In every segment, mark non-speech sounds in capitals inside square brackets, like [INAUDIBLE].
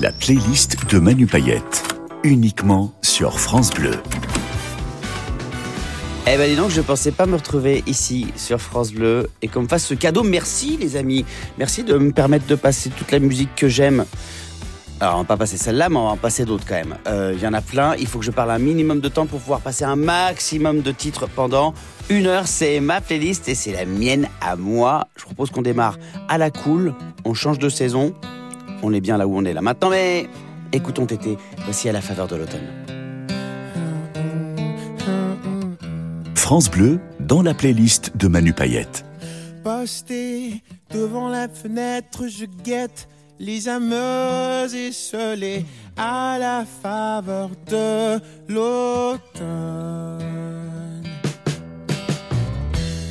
La playlist de Manu Payette, uniquement sur France Bleu. Eh ben dis donc, je pensais pas me retrouver ici sur France Bleu et qu'on me fasse ce cadeau. Merci les amis, merci de me permettre de passer toute la musique que j'aime. Alors on va pas passer celle-là, mais on va en passer d'autres quand même. Euh, Il y en a plein, il faut que je parle un minimum de temps pour pouvoir passer un maximum de titres pendant une heure. C'est ma playlist et c'est la mienne à moi. Je propose qu'on démarre à la cool, on change de saison. On est bien là où on est là maintenant, mais écoutons Tété, voici à la faveur de l'automne. France Bleu dans la playlist de Manu Payette. Posté devant la fenêtre, je guette les ameuses esselées à la faveur de l'automne.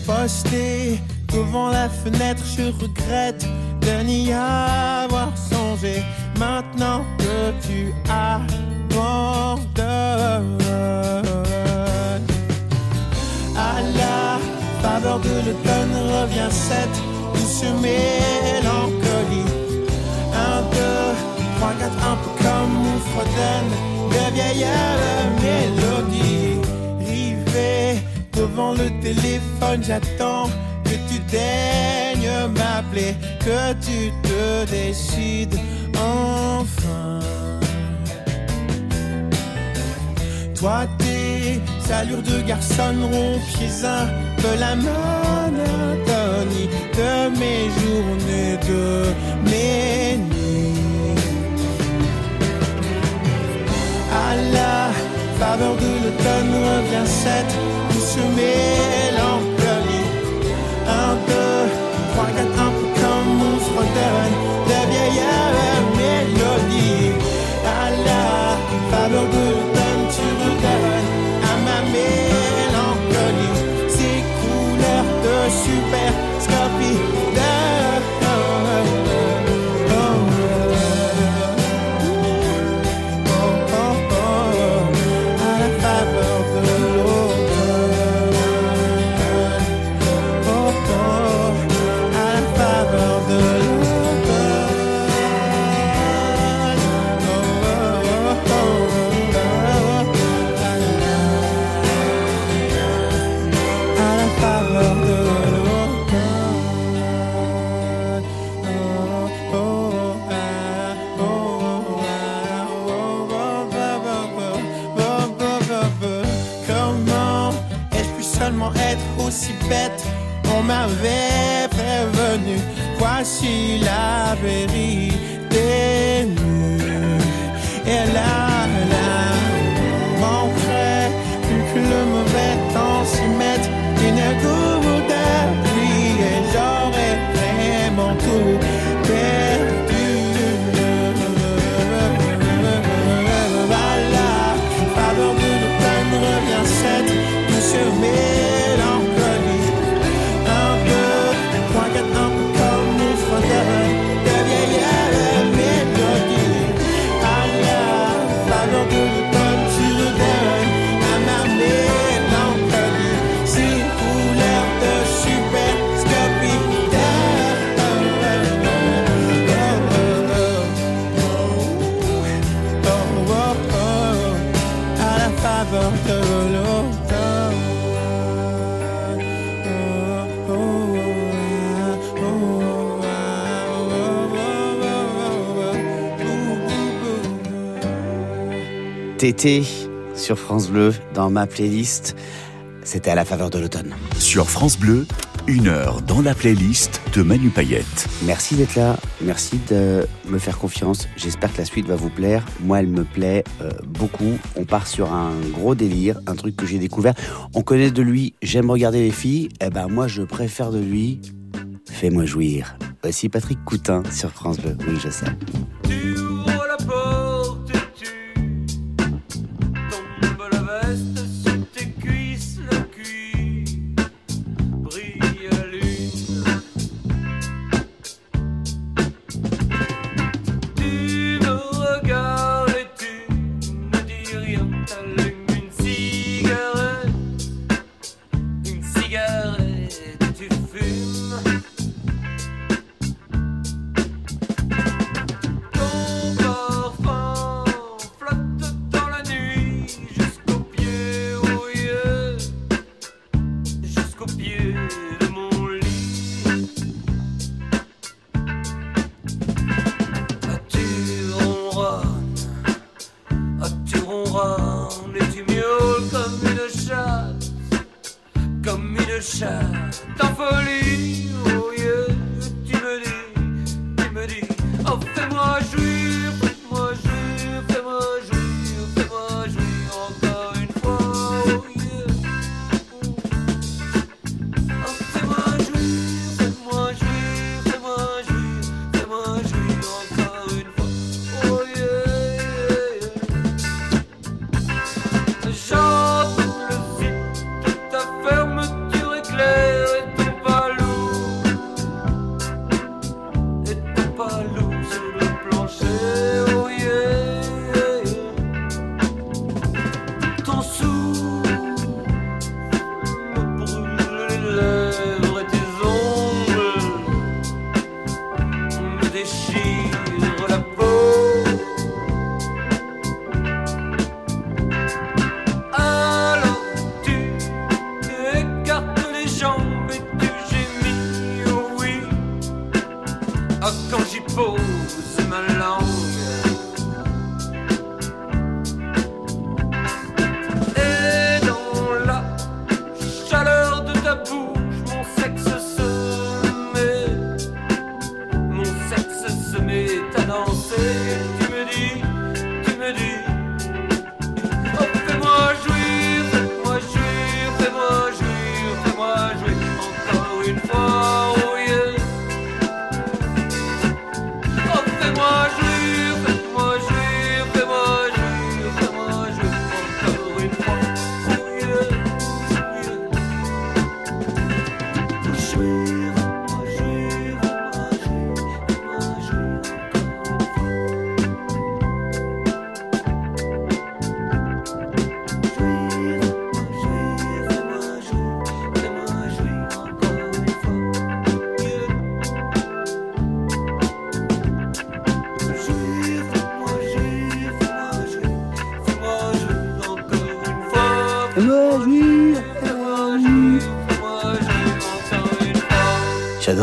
Posté devant la fenêtre, je regrette de n'y avoir songé. Maintenant que tu abandonnes. À la faveur de l'automne revient cette douce mélancolie. Un, deux, trois, quatre, un peu comme on fredonne de vieilles mélodies. Rivé devant le téléphone, j'attends que tu daignes m'appeler, que tu te décides enfin. Toi, tes allures de garçon rompiez un peu la monotonie de mes journées, de mes nuits. À la faveur de l'automne revient cette douce mélancolie. out the si la vería. Tété sur France Bleu dans ma playlist. C'était à la faveur de l'automne. Sur France Bleu, une heure dans la playlist de Manu Payette. Merci d'être là, merci de me faire confiance. J'espère que la suite va vous plaire. Moi, elle me plaît euh, beaucoup. On part sur un gros délire, un truc que j'ai découvert. On connaît de lui, j'aime regarder les filles. Eh ben moi, je préfère de lui. Fais-moi jouir. Voici Patrick Coutin sur France Bleu. Oui, je sais.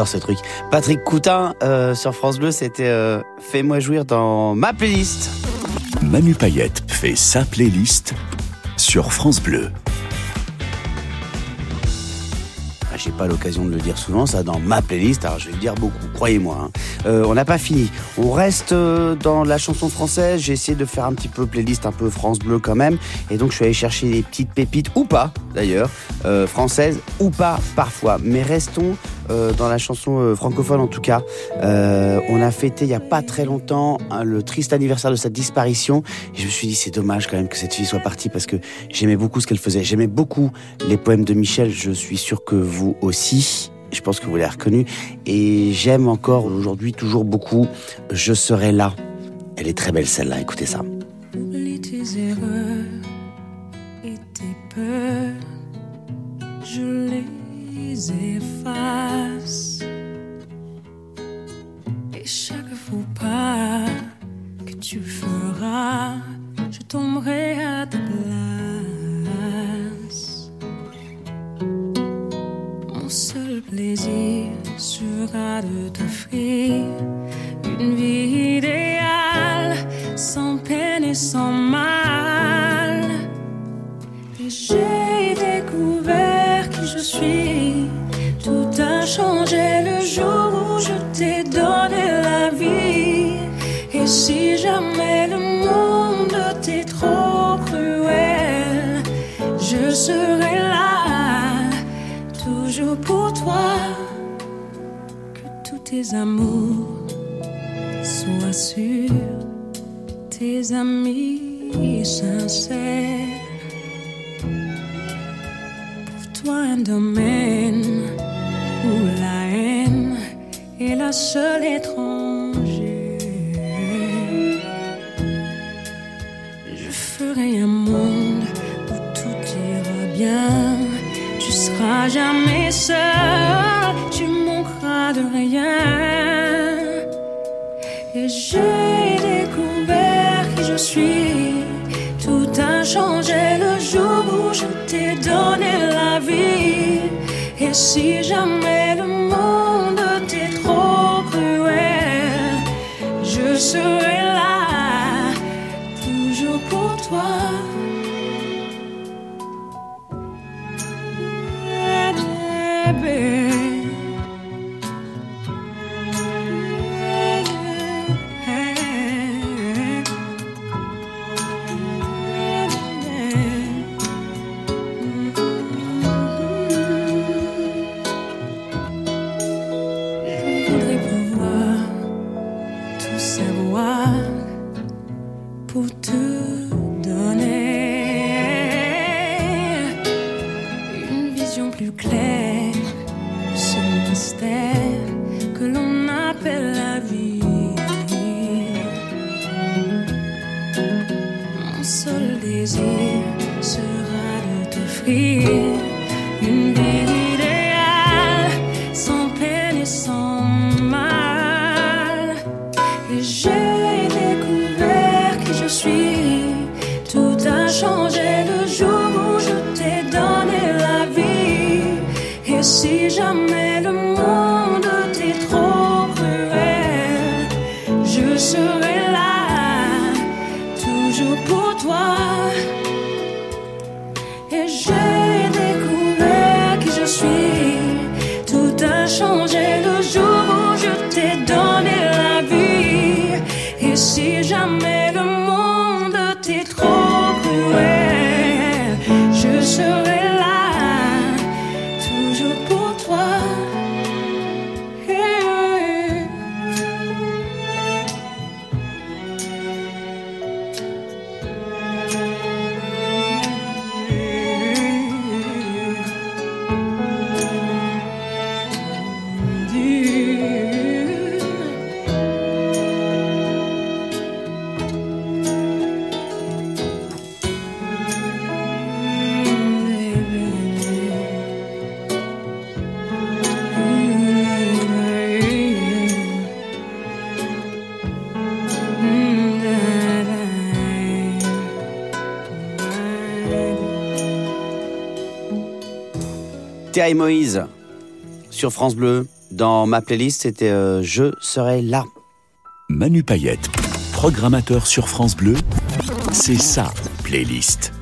J'adore ce truc. Patrick Coutin euh, sur France Bleu, c'était euh, Fais-moi jouir dans ma playlist. Manu Payette fait sa playlist sur France Bleu. Ah, J'ai pas l'occasion de le dire souvent, ça dans ma playlist, alors je vais le dire beaucoup, croyez-moi. hein. Euh, on n'a pas fini. On reste euh, dans la chanson française. J'ai essayé de faire un petit peu playlist, un peu France Bleu quand même. Et donc je suis allé chercher des petites pépites, ou pas d'ailleurs, euh, françaises, ou pas parfois. Mais restons euh, dans la chanson euh, francophone en tout cas. Euh, on a fêté il y a pas très longtemps hein, le triste anniversaire de sa disparition. Et je me suis dit c'est dommage quand même que cette fille soit partie parce que j'aimais beaucoup ce qu'elle faisait. J'aimais beaucoup les poèmes de Michel. Je suis sûr que vous aussi. Je pense que vous l'avez reconnu. Et j'aime encore aujourd'hui toujours beaucoup Je serai là. Elle est très belle celle-là, écoutez ça. Oublie tes erreurs et tes peurs, je les efface. Et chaque faux pas que tu feras, je tomberai à ta place. Plaisir sera de t'offrir une vie idéale, sans peine et sans mal. Et j'ai découvert qui je suis. Tout a changé le jour où je t'ai donné la vie. Et si jamais le monde t'est trop cruel, je serai là, toi. Que tous tes amours sois sûr, tes amis sincères. Pour toi, un domaine où la haine est la seule étrangère. Je ferai un monde où tout ira bien. Seras jamais seul, tu manqueras de rien. Et j'ai découvert qui je suis. Tout a changé le jour où je t'ai donné la vie. Et si jamais sur France Bleu. Dans ma playlist, c'était euh, Je serai là. Manu Payette, programmateur sur France Bleu, c'est sa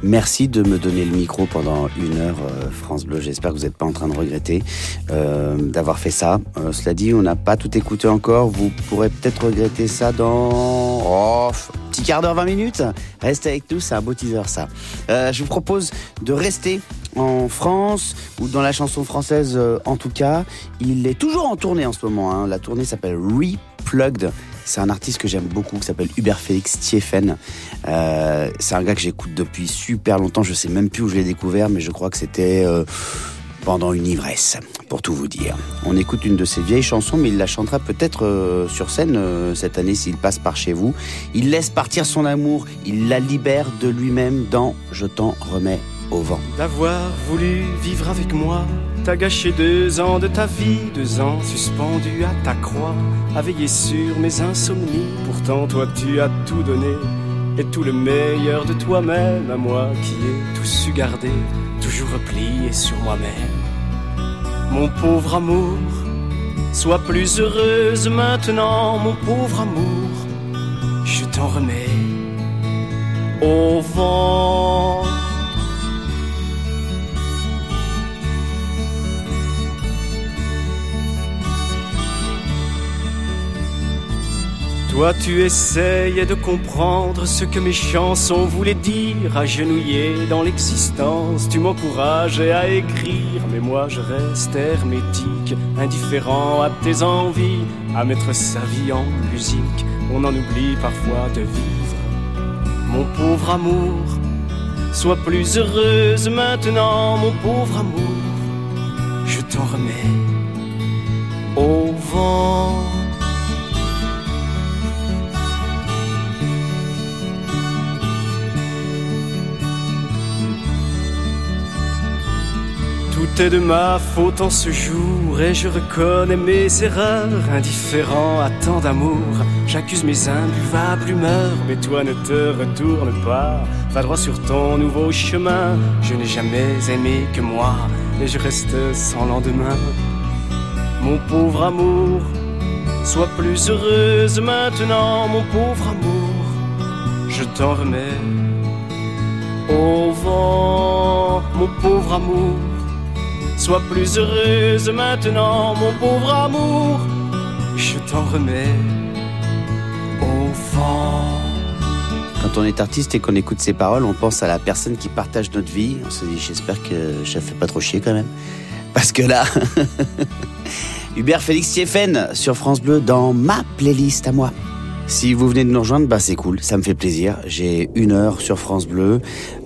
Merci de me donner le micro pendant une heure, euh, France Bleu. J'espère que vous n'êtes pas en train de regretter euh, d'avoir fait ça. Euh, cela dit, on n'a pas tout écouté encore. Vous pourrez peut-être regretter ça dans oh, petit quart d'heure, 20 minutes. Restez avec nous, c'est un beau teaser ça. Je vous propose de rester en France ou dans la chanson française en tout cas. Il est toujours en tournée en ce moment. hein. La tournée s'appelle Replugged. C'est un artiste que j'aime beaucoup qui s'appelle Hubert Félix Thieffen. Euh, c'est un gars que j'écoute depuis super longtemps. Je sais même plus où je l'ai découvert, mais je crois que c'était euh, pendant une ivresse, pour tout vous dire. On écoute une de ses vieilles chansons, mais il la chantera peut-être euh, sur scène cette année s'il passe par chez vous. Il laisse partir son amour, il la libère de lui-même dans Je t'en remets au vent. D'avoir voulu vivre avec moi, t'as gâché deux ans de ta vie, deux ans suspendus à ta croix, à veiller sur mes insomnies. Pourtant, toi, tu as tout donné, et tout le meilleur de toi-même, à moi qui ai tout su garder, toujours replié sur moi-même. Mon pauvre amour, sois plus heureuse maintenant, mon pauvre amour, je t'en remets au vent. Toi tu essayais de comprendre ce que mes chansons voulaient dire, agenouillé dans l'existence, tu m'encourageais à écrire, mais moi je reste hermétique, indifférent à tes envies, à mettre sa vie en musique, on en oublie parfois de vivre. Mon pauvre amour, sois plus heureuse maintenant, mon pauvre amour, je t'en remets au vent. Tout est de ma faute en ce jour et je reconnais mes erreurs. Indifférent à tant d'amour, j'accuse mes imbuvables humeurs. Mais toi ne te retourne pas, va droit sur ton nouveau chemin. Je n'ai jamais aimé que moi et je reste sans lendemain. Mon pauvre amour, sois plus heureuse maintenant, mon pauvre amour. Je t'en remets au vent, mon pauvre amour. Sois plus heureuse maintenant, mon pauvre amour. Je t'en remets au vent. Quand on est artiste et qu'on écoute ses paroles, on pense à la personne qui partage notre vie. On se dit, j'espère que je fais pas trop chier quand même. Parce que là, [LAUGHS] Hubert Félix Thieffen sur France Bleu dans ma playlist à moi. Si vous venez de nous rejoindre, bah c'est cool, ça me fait plaisir. J'ai une heure sur France Bleu,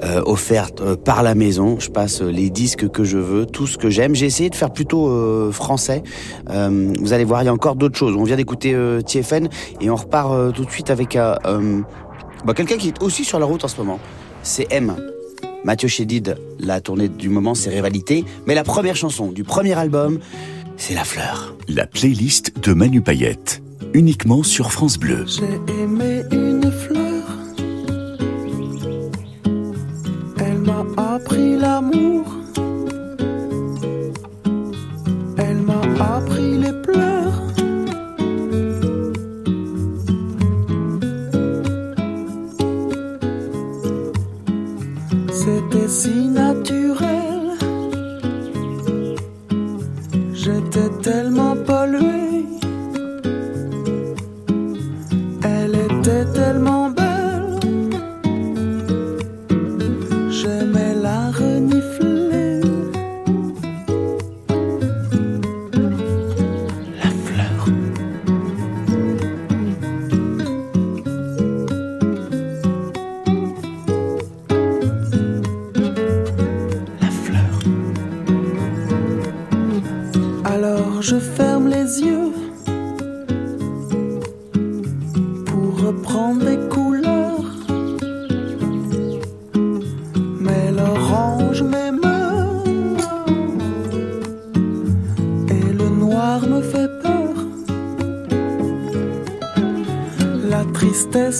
euh, offerte euh, par la maison. Je passe euh, les disques que je veux, tout ce que j'aime. J'ai essayé de faire plutôt euh, français. Euh, vous allez voir, il y a encore d'autres choses. On vient d'écouter Thieffen et on repart tout de suite avec bah, quelqu'un qui est aussi sur la route en ce moment. C'est M. Mathieu Chédid, la tournée du moment, c'est Rivalité. Mais la première chanson du premier album, c'est La Fleur. La playlist de Manu Payette, uniquement sur France Bleu. J'ai aimé une fleur. Elle m'a appris l'amour.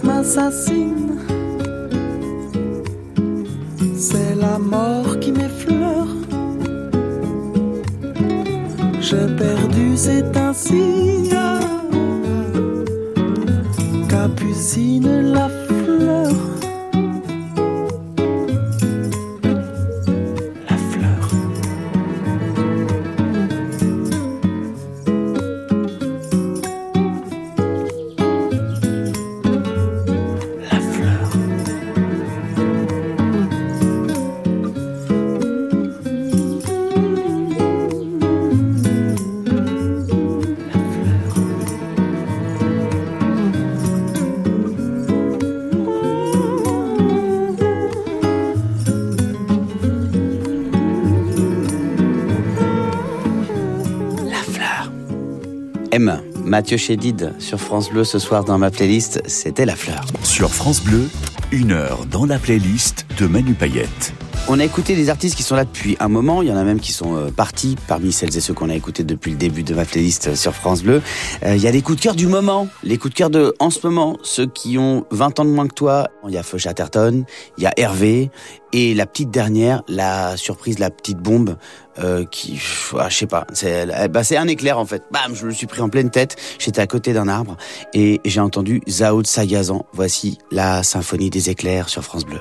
M'assassine, c'est la mort qui m'effleure. j'ai perdu, c'est ainsi. Capucine Mathieu Chédid sur France Bleu ce soir dans ma playlist, c'était La fleur. Sur France Bleu, une heure dans la playlist de Manu Payette. On a écouté des artistes qui sont là depuis un moment. Il y en a même qui sont euh, partis parmi celles et ceux qu'on a écoutés depuis le début de ma playlist euh, sur France Bleu. Euh, Il y a des coups de cœur du moment, les coups de cœur de en ce moment, ceux qui ont 20 ans de moins que toi. Il y a Feu Chatterton, il y a Hervé et la petite dernière, la surprise, la petite bombe. euh, qui, pff, ah, je sais pas, c'est eh c'est un éclair en fait. Bam, je me suis pris en pleine tête. J'étais à côté d'un arbre et j'ai entendu Zao de Sagazan. Voici la symphonie des éclairs sur France Bleu.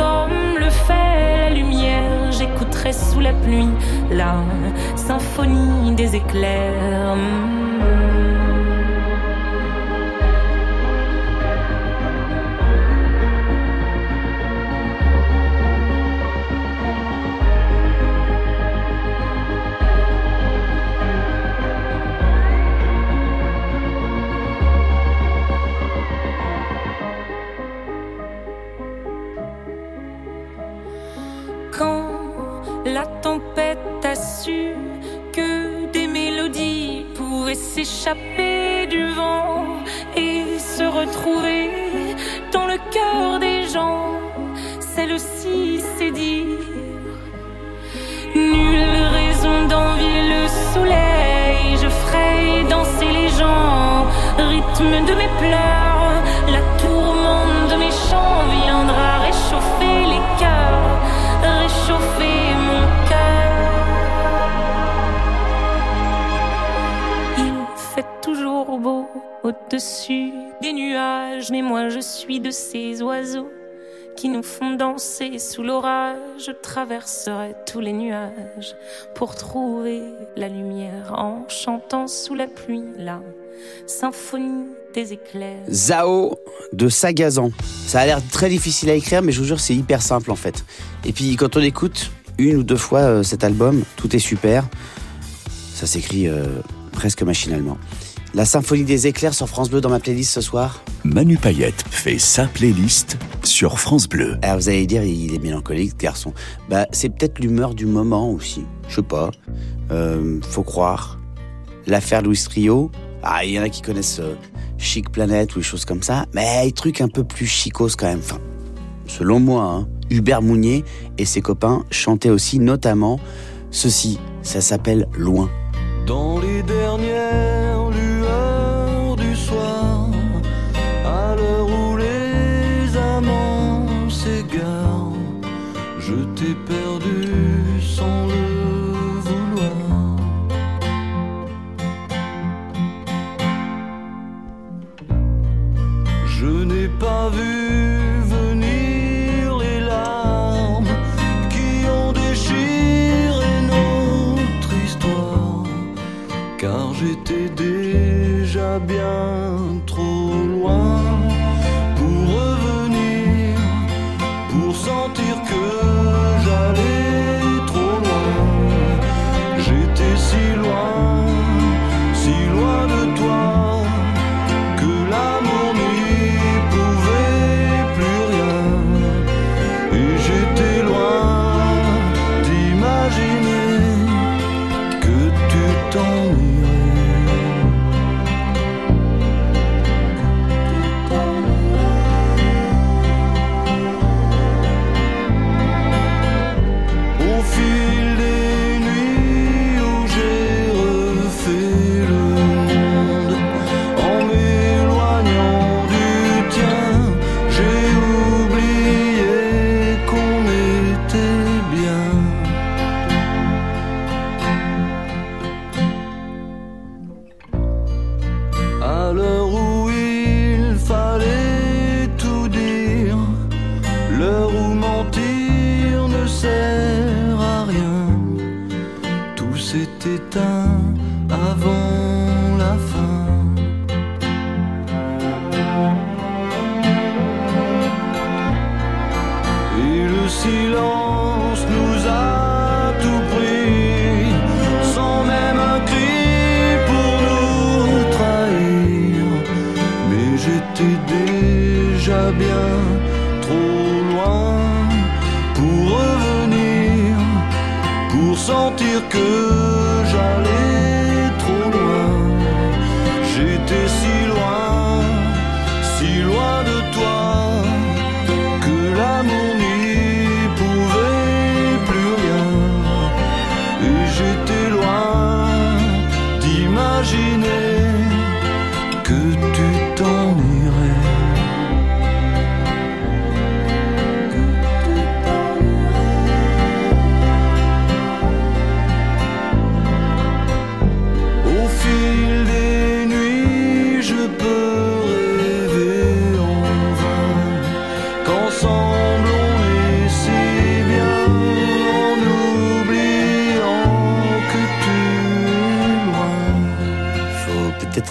comme le fait lumière. J'écouterais sous la pluie la symphonie des éclairs. Suis de ces oiseaux qui nous font danser sous l'orage. Je traverserai tous les nuages pour trouver la lumière en chantant sous la pluie la symphonie des éclairs. Zao de Sagazan. Ça a l'air très difficile à écrire, mais je vous jure, c'est hyper simple en fait. Et puis quand on écoute une ou deux fois euh, cet album, tout est super. Ça s'écrit euh, presque machinalement. La symphonie des éclairs sur France Bleu dans ma playlist ce soir. Manu Payette fait sa playlist sur France Bleu. Alors vous allez dire, il est mélancolique, ce garçon. Bah, c'est peut-être l'humeur du moment aussi. Je sais pas. Euh, faut croire. L'affaire Louis Trio. Ah, il y en a qui connaissent euh, Chic Planète ou des choses comme ça. Mais des trucs un peu plus chicos quand même. Enfin, selon moi, hein. Hubert Mounier et ses copains chantaient aussi notamment ceci. Ça s'appelle Loin. Dans les dernières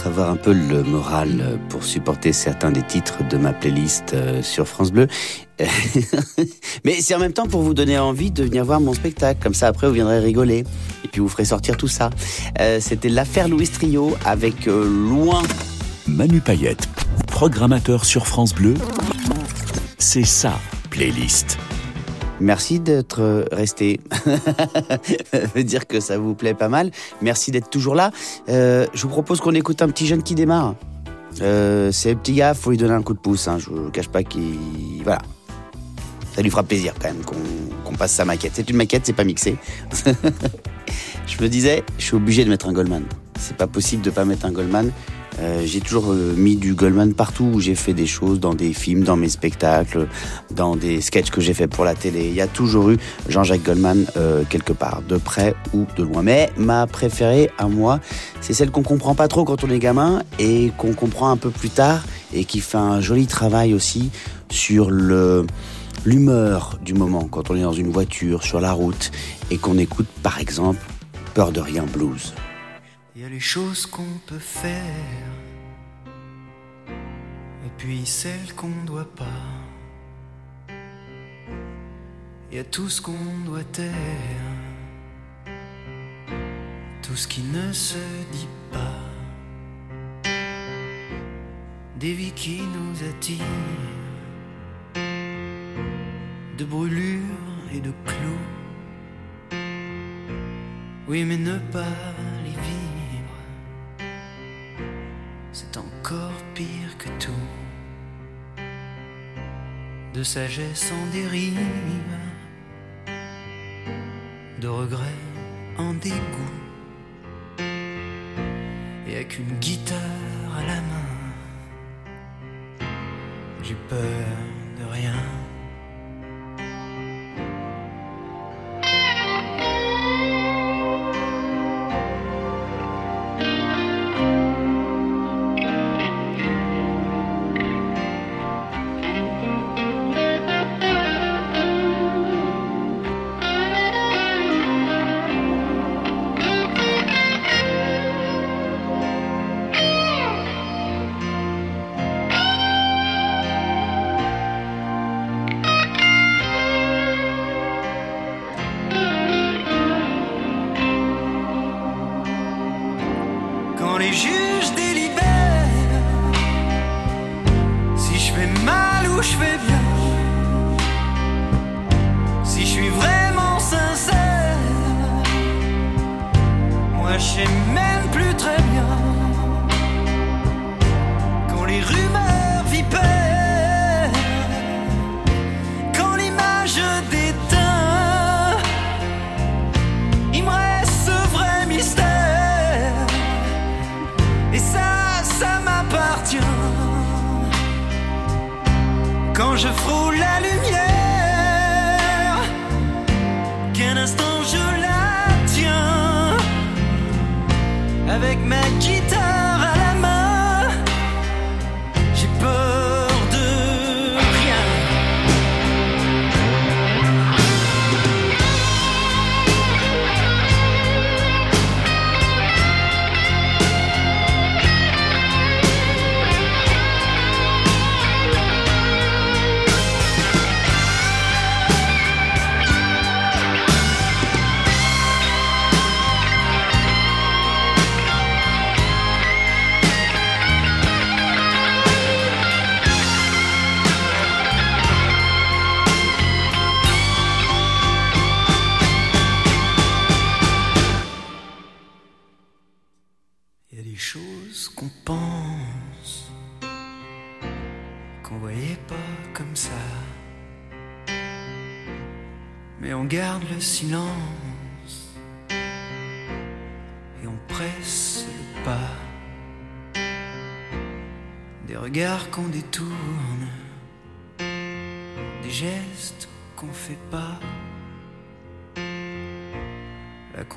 avoir un peu le moral pour supporter certains des titres de ma playlist euh, sur France Bleu. [LAUGHS] Mais c'est en même temps pour vous donner envie de venir voir mon spectacle. Comme ça, après, vous viendrez rigoler. Et puis, vous ferez sortir tout ça. Euh, C'était l'affaire Louis Trio avec euh, Loin. Manu Payette, programmateur sur France Bleu, c'est sa playlist. Merci d'être resté. [LAUGHS] Dire que ça vous plaît pas mal. Merci d'être toujours là. Euh, je vous propose qu'on écoute un petit jeune qui démarre. Euh, c'est un petit gars, faut lui donner un coup de pouce. Hein. Je ne cache pas qu'il. Voilà. Ça lui fera plaisir quand même qu'on qu'on passe sa maquette. C'est une maquette, c'est pas mixé. [LAUGHS] je me disais, je suis obligé de mettre un Goldman. C'est pas possible de pas mettre un Goldman. Euh, j'ai toujours euh, mis du Goldman partout où j'ai fait des choses, dans des films, dans mes spectacles, dans des sketchs que j'ai fait pour la télé. Il y a toujours eu Jean-Jacques Goldman euh, quelque part, de près ou de loin. Mais ma préférée à moi, c'est celle qu'on comprend pas trop quand on est gamin et qu'on comprend un peu plus tard et qui fait un joli travail aussi sur le l'humeur du moment quand on est dans une voiture, sur la route et qu'on écoute par exemple Peur de rien blues. Les choses qu'on peut faire, et puis celles qu'on doit pas. Il y a tout ce qu'on doit taire, tout ce qui ne se dit pas. Des vies qui nous attirent, de brûlures et de clous. Oui, mais ne pas pire que tout. De sagesse en dérive, de regret en dégoût, et avec une guitare à la main, j'ai peur de rien.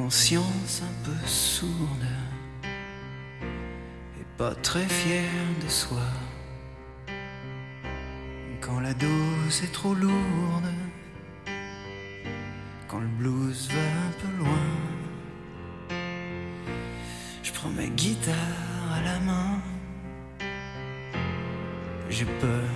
Conscience un peu sourde et pas très fier de soi. Quand la dose est trop lourde, quand le blues va un peu loin, je prends ma guitare à la main, j'ai peur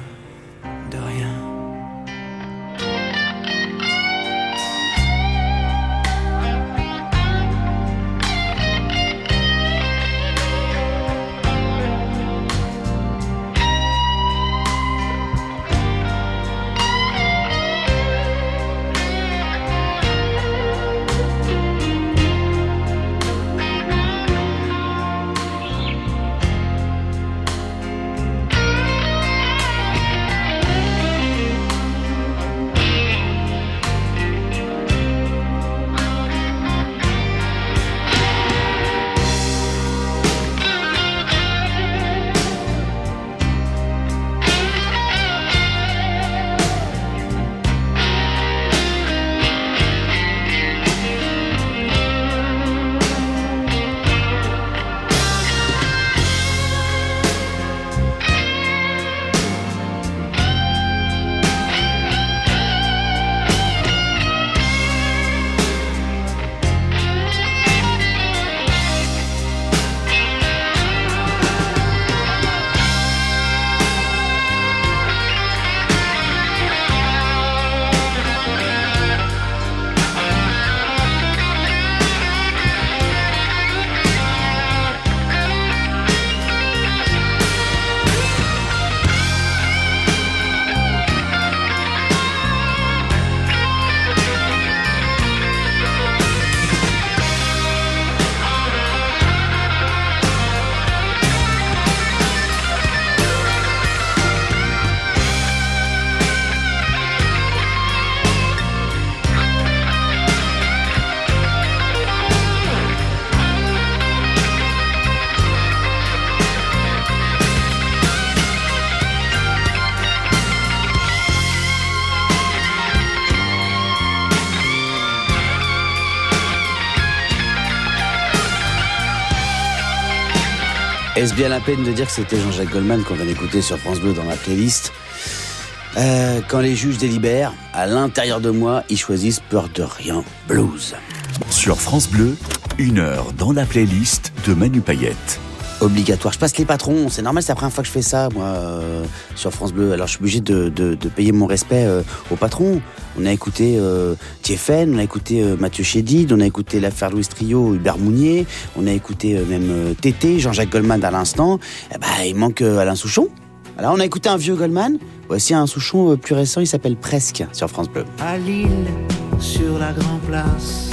bien la peine de dire que c'était Jean-Jacques Goldman qu'on vient d'écouter sur France Bleu dans la playlist Euh, Quand les juges délibèrent, à l'intérieur de moi, ils choisissent Peur de rien, blues. Sur France Bleu, une heure dans la playlist de Manu Payette. Obligatoire. Je passe les patrons, c'est normal, c'est la première fois que je fais ça, moi, euh, sur France Bleu. Alors je suis obligé de, de- payer mon respect euh, aux patrons. On a écouté euh, on a écouté euh, Mathieu Chédid, on a écouté l'affaire Louis Trio, Hubert Mounier, on a écouté même Tété, Jean-Jacques Goldman à l'instant. Eh ben, il manque Alain Souchon. Alors on a écouté un vieux Goldman, voici un Souchon plus récent, il s'appelle Presque sur France Bleu. à Lille, sur la Grand Place.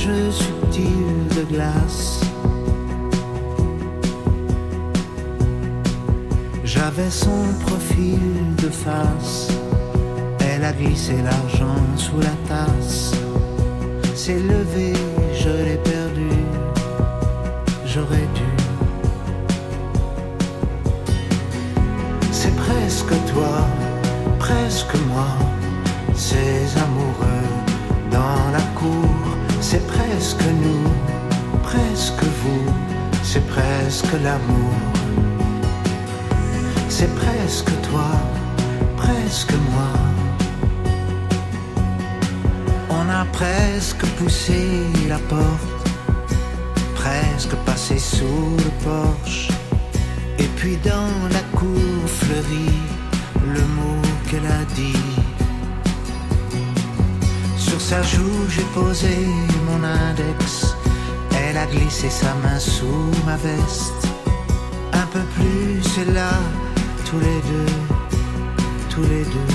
Jeu subtil de glace. J'avais son profil de face. Elle a glissé l'argent sous la tasse. S'est levé, je l'ai perdu. Presque nous, presque vous, c'est presque l'amour. C'est presque toi, presque moi. On a presque poussé la porte, presque passé sous le porche. Et puis dans la cour fleurit le mot qu'elle a dit. Sur sa joue, j'ai posé mon index. Elle a glissé sa main sous ma veste. Un peu plus, c'est là, tous les deux, tous les deux.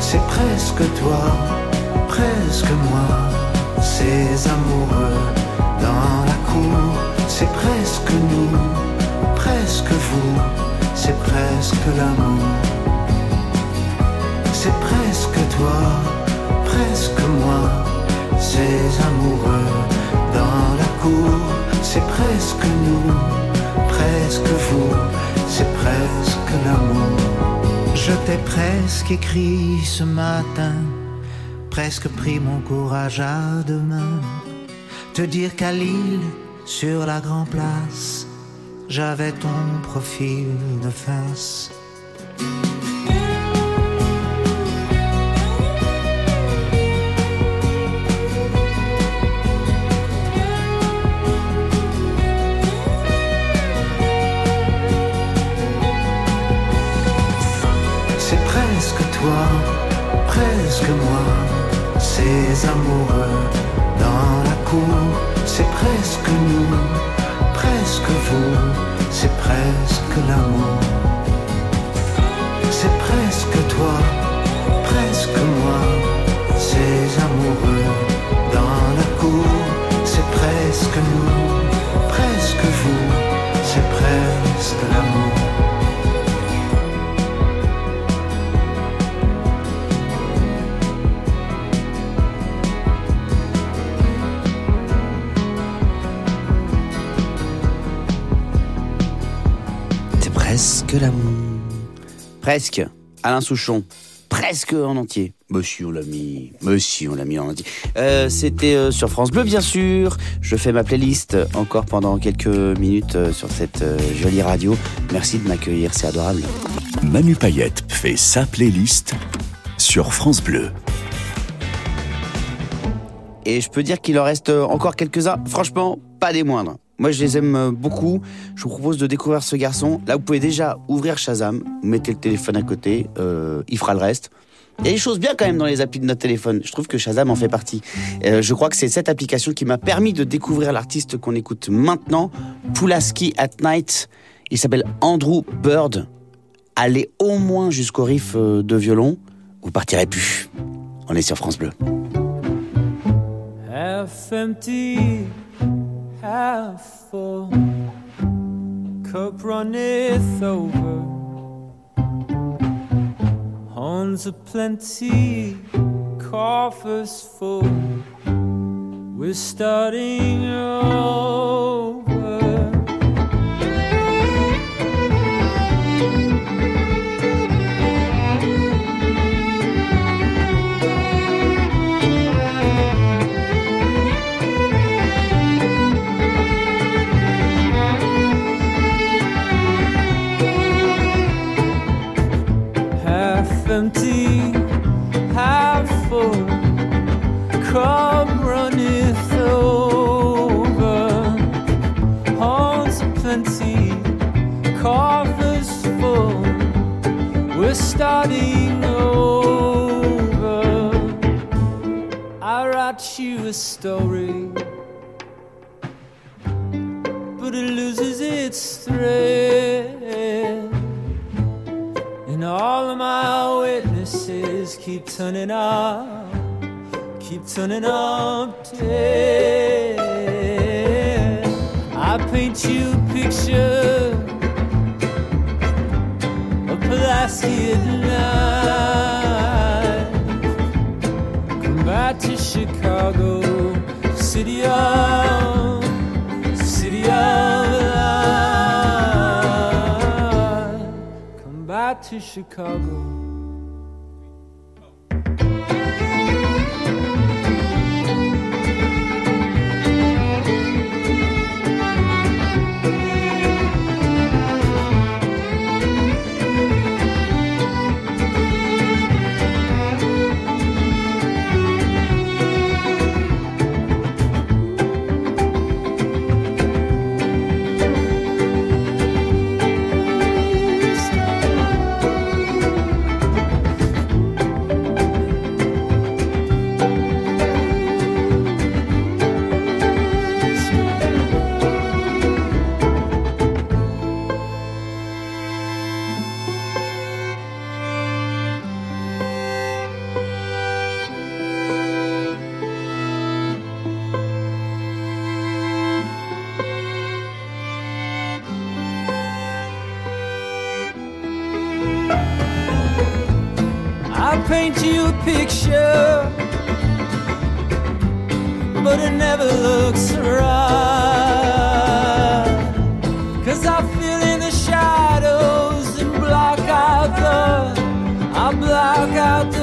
C'est presque toi, presque moi, ces amoureux dans la cour. C'est presque nous, presque vous, c'est presque l'amour. C'est presque toi, presque moi, ces amoureux dans la cour. C'est presque nous, presque vous, c'est presque l'amour. Je t'ai presque écrit ce matin, presque pris mon courage à deux mains. Te dire qu'à Lille, sur la grande place, j'avais ton profil de face. Ces amoureux Presque. Alain Souchon. Presque en entier. Monsieur, on l'a mis. Monsieur, on l'a mis en entier. Euh, C'était euh, sur France Bleu, bien sûr. Je fais ma playlist encore pendant quelques minutes euh, sur cette jolie radio. Merci de m'accueillir, c'est adorable. Manu Payette fait sa playlist sur France Bleu. Et je peux dire qu'il en reste encore quelques-uns. Franchement, pas des moindres. Moi, je les aime euh, beaucoup. Je vous propose de découvrir ce garçon. Là, vous pouvez déjà ouvrir Shazam. Vous mettez le téléphone à côté. euh, il fera le reste. Il y a des choses bien quand même dans les applis de notre téléphone. Je trouve que Shazam en fait partie. Euh, je crois que c'est cette application qui m'a permis de découvrir l'artiste qu'on écoute maintenant, Pulaski at Night. Il s'appelle Andrew Bird. Allez au moins jusqu'au riff de violon. Vous partirez plus. On est sur France Bleu. Half full. Cup runneth over. Horns are plenty, coffers full. We're starting over. Empty, half full. Cup runneth over. Horns plenty, coffers full. We're starting over. I write you a story, but it loses its thread. All of my keep turning up, keep turning up dead. I paint you a picture of Pulaski night. Come back to Chicago, city of, city of light. Come back to Chicago. Thank you. Paint you a picture, but it never looks right. Cause I fill in the shadows and block out the, I block out the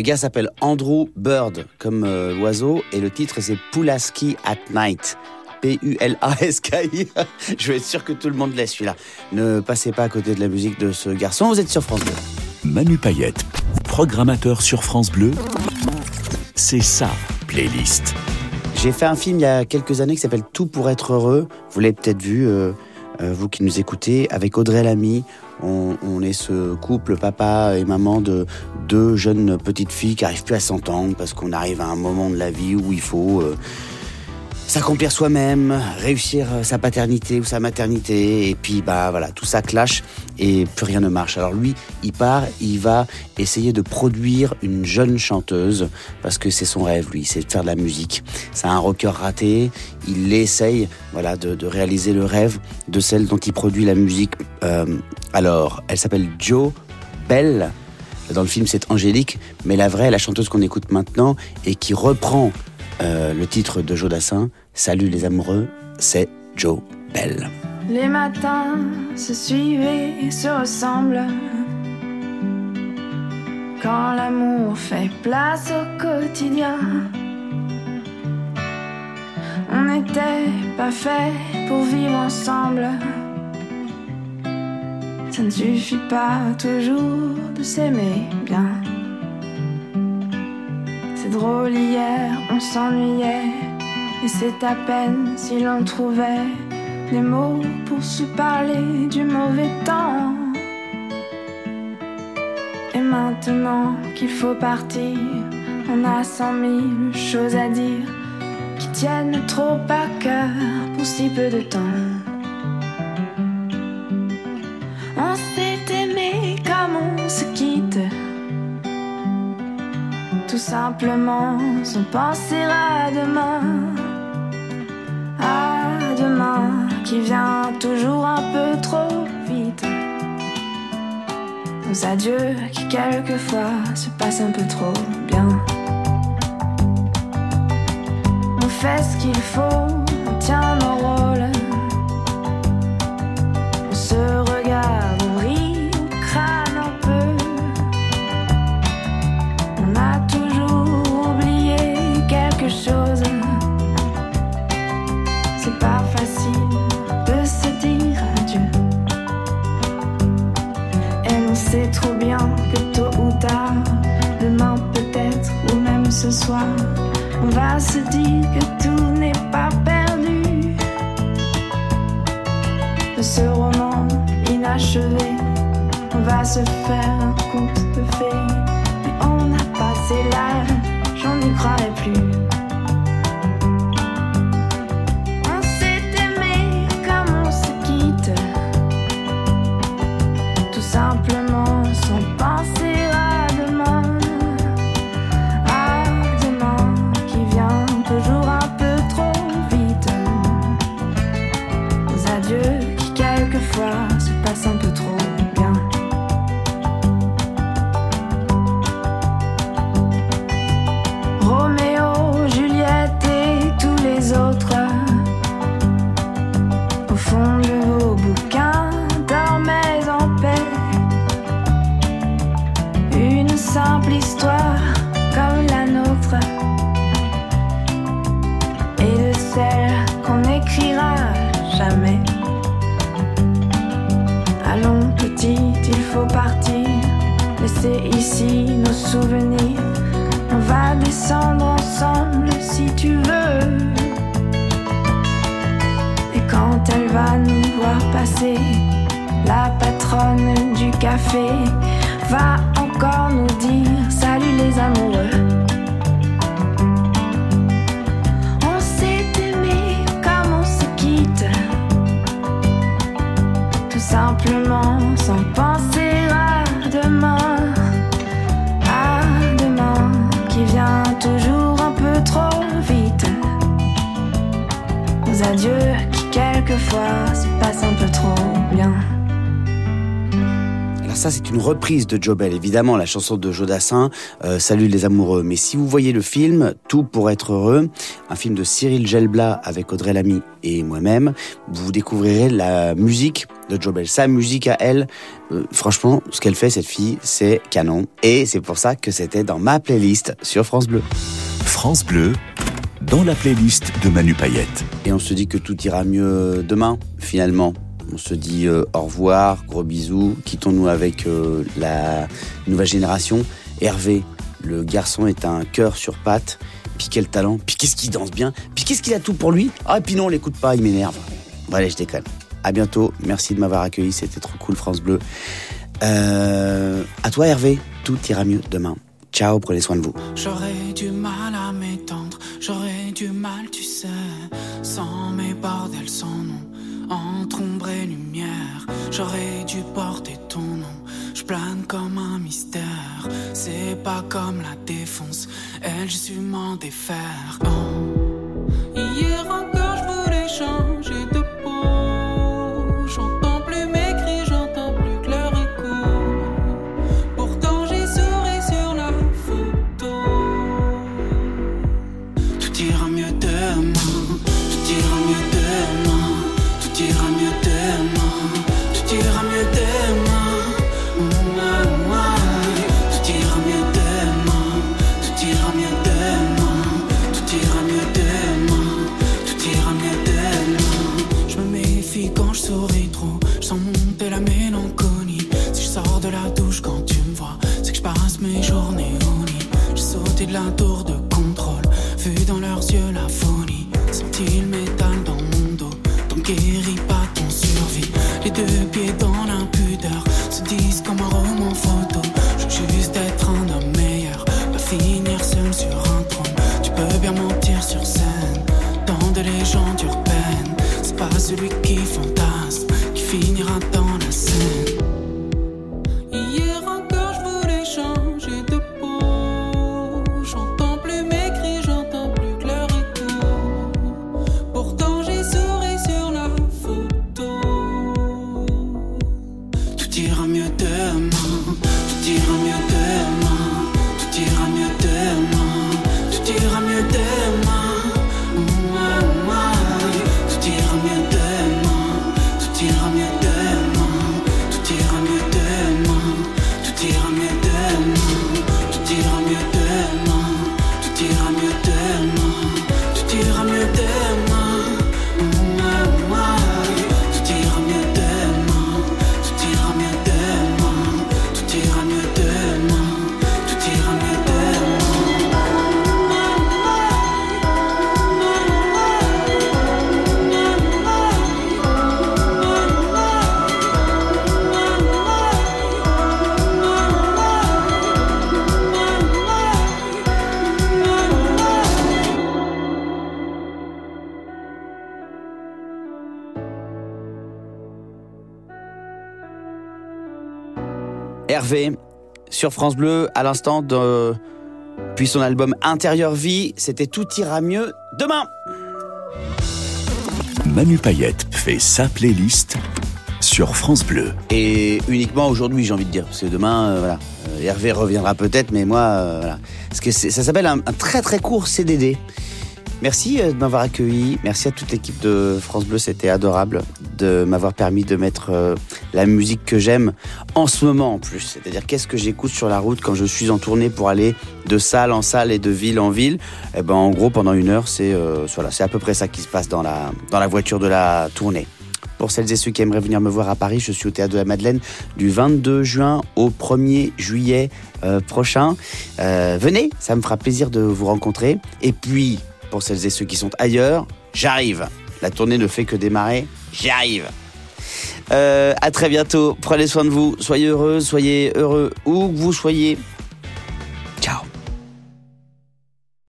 Le gars s'appelle Andrew Bird, comme euh, l'oiseau, et le titre c'est Pulaski at Night. P-U-L-A-S-K-I. [LAUGHS] Je vais être sûr que tout le monde laisse celui-là. Ne passez pas à côté de la musique de ce garçon, vous êtes sur France 2. Manu Payette, programmateur sur France Bleu, c'est sa playlist. J'ai fait un film il y a quelques années qui s'appelle Tout pour être heureux. Vous l'avez peut-être vu, euh, euh, vous qui nous écoutez, avec Audrey Lamy. On, est ce couple, papa et maman, de deux jeunes petites filles qui arrivent plus à s'entendre parce qu'on arrive à un moment de la vie où il faut euh, s'accomplir soi-même, réussir euh, sa paternité ou sa maternité, et puis bah voilà, tout ça clash et plus rien ne marche. Alors lui, il part, il va essayer de produire une jeune chanteuse parce que c'est son rêve, lui, c'est de faire de la musique. C'est un rocker raté, il essaye, voilà, de, de réaliser le rêve de celle dont il produit la musique. Euh, alors, elle s'appelle Jo Bell. Dans le film, c'est Angélique, mais la vraie, la chanteuse qu'on écoute maintenant et qui reprend euh, le titre de Joe Dassin, Salut les amoureux, c'est Joe Bell. Les matins se suivent et se ressemblent. Quand l'amour fait place au quotidien, on n'était pas fait pour vivre ensemble. Ça ne suffit pas toujours de s'aimer bien. Drôle, hier on s'ennuyait, et c'est à peine si l'on trouvait des mots pour se parler du mauvais temps. Et maintenant qu'il faut partir, on a cent mille choses à dire qui tiennent trop à cœur pour si peu de temps. simplement sans penser à demain. À demain qui vient toujours un peu trop vite. Nos adieux qui quelquefois se passent un peu trop bien. On fait ce qu'il faut. On va se dire que tout n'est pas perdu. De ce roman inachevé, on va se faire un conte de fées. Mais on a passé l'âge, j'en n'y croirais quelquefois se passent un peu trop bien. Alors ça, c'est une reprise de Jobel, évidemment, la chanson de Jodassin, euh, Salut les amoureux. Mais si vous voyez le film, Tout pour être heureux, un film de Cyril Gelblat avec Audrey Lamy et moi-même, vous découvrirez la musique de Jobel. Sa musique à elle, euh, franchement, ce qu'elle fait, cette fille, c'est canon. Et c'est pour ça que c'était dans ma playlist sur France Bleu. France Bleu, dans la playlist de Manu Payette. Et on se dit que tout ira mieux demain, finalement. On se dit euh, au revoir, gros bisous, quittons-nous avec euh, la nouvelle génération. Hervé, le garçon est un cœur sur pattes, puis quel talent, puis qu'est-ce qu'il danse bien, puis qu'est-ce qu'il a tout pour lui. Ah, et puis non, on l'écoute pas, il m'énerve. Bon, allez, je déconne. À bientôt, merci de m'avoir accueilli, c'était trop cool, France Bleu. Euh, à toi, Hervé, tout ira mieux demain. Ciao, prenez soin de vous. J'aurais du mal à m'étendre, j'aurais du mal, tu sais, sans mes bordels, sans nom, entre ombre et lumière. J'aurais dû porter ton nom, je plane comme un mystère. C'est pas comme la défonce, elle, j'ai su m'en défaire. Oh. Hier encore, je voulais changer Hervé sur France Bleu à l'instant de puis son album Intérieur Vie, c'était Tout ira mieux demain. Manu Payette fait sa playlist sur France Bleu. Et uniquement aujourd'hui, j'ai envie de dire. Parce que demain, euh, voilà. Euh, Hervé reviendra peut-être, mais moi, euh, voilà. Parce que ça s'appelle un, un très très court CDD. Merci euh, de m'avoir accueilli. Merci à toute l'équipe de France Bleu. C'était adorable de m'avoir permis de mettre euh, la musique que j'aime en ce moment en plus. C'est-à-dire qu'est-ce que j'écoute sur la route quand je suis en tournée pour aller de salle en salle et de ville en ville? Eh ben, en gros, pendant une heure, c'est euh, voilà, c'est à peu près ça qui se passe dans la, dans la voiture de la tournée. Pour celles et ceux qui aimeraient venir me voir à Paris, je suis au Théâtre de la Madeleine du 22 juin au 1er juillet euh, prochain. Euh, venez, ça me fera plaisir de vous rencontrer. Et puis, pour celles et ceux qui sont ailleurs, j'arrive. La tournée ne fait que démarrer, j'arrive. Euh, à très bientôt, prenez soin de vous, soyez heureux, soyez heureux où que vous soyez.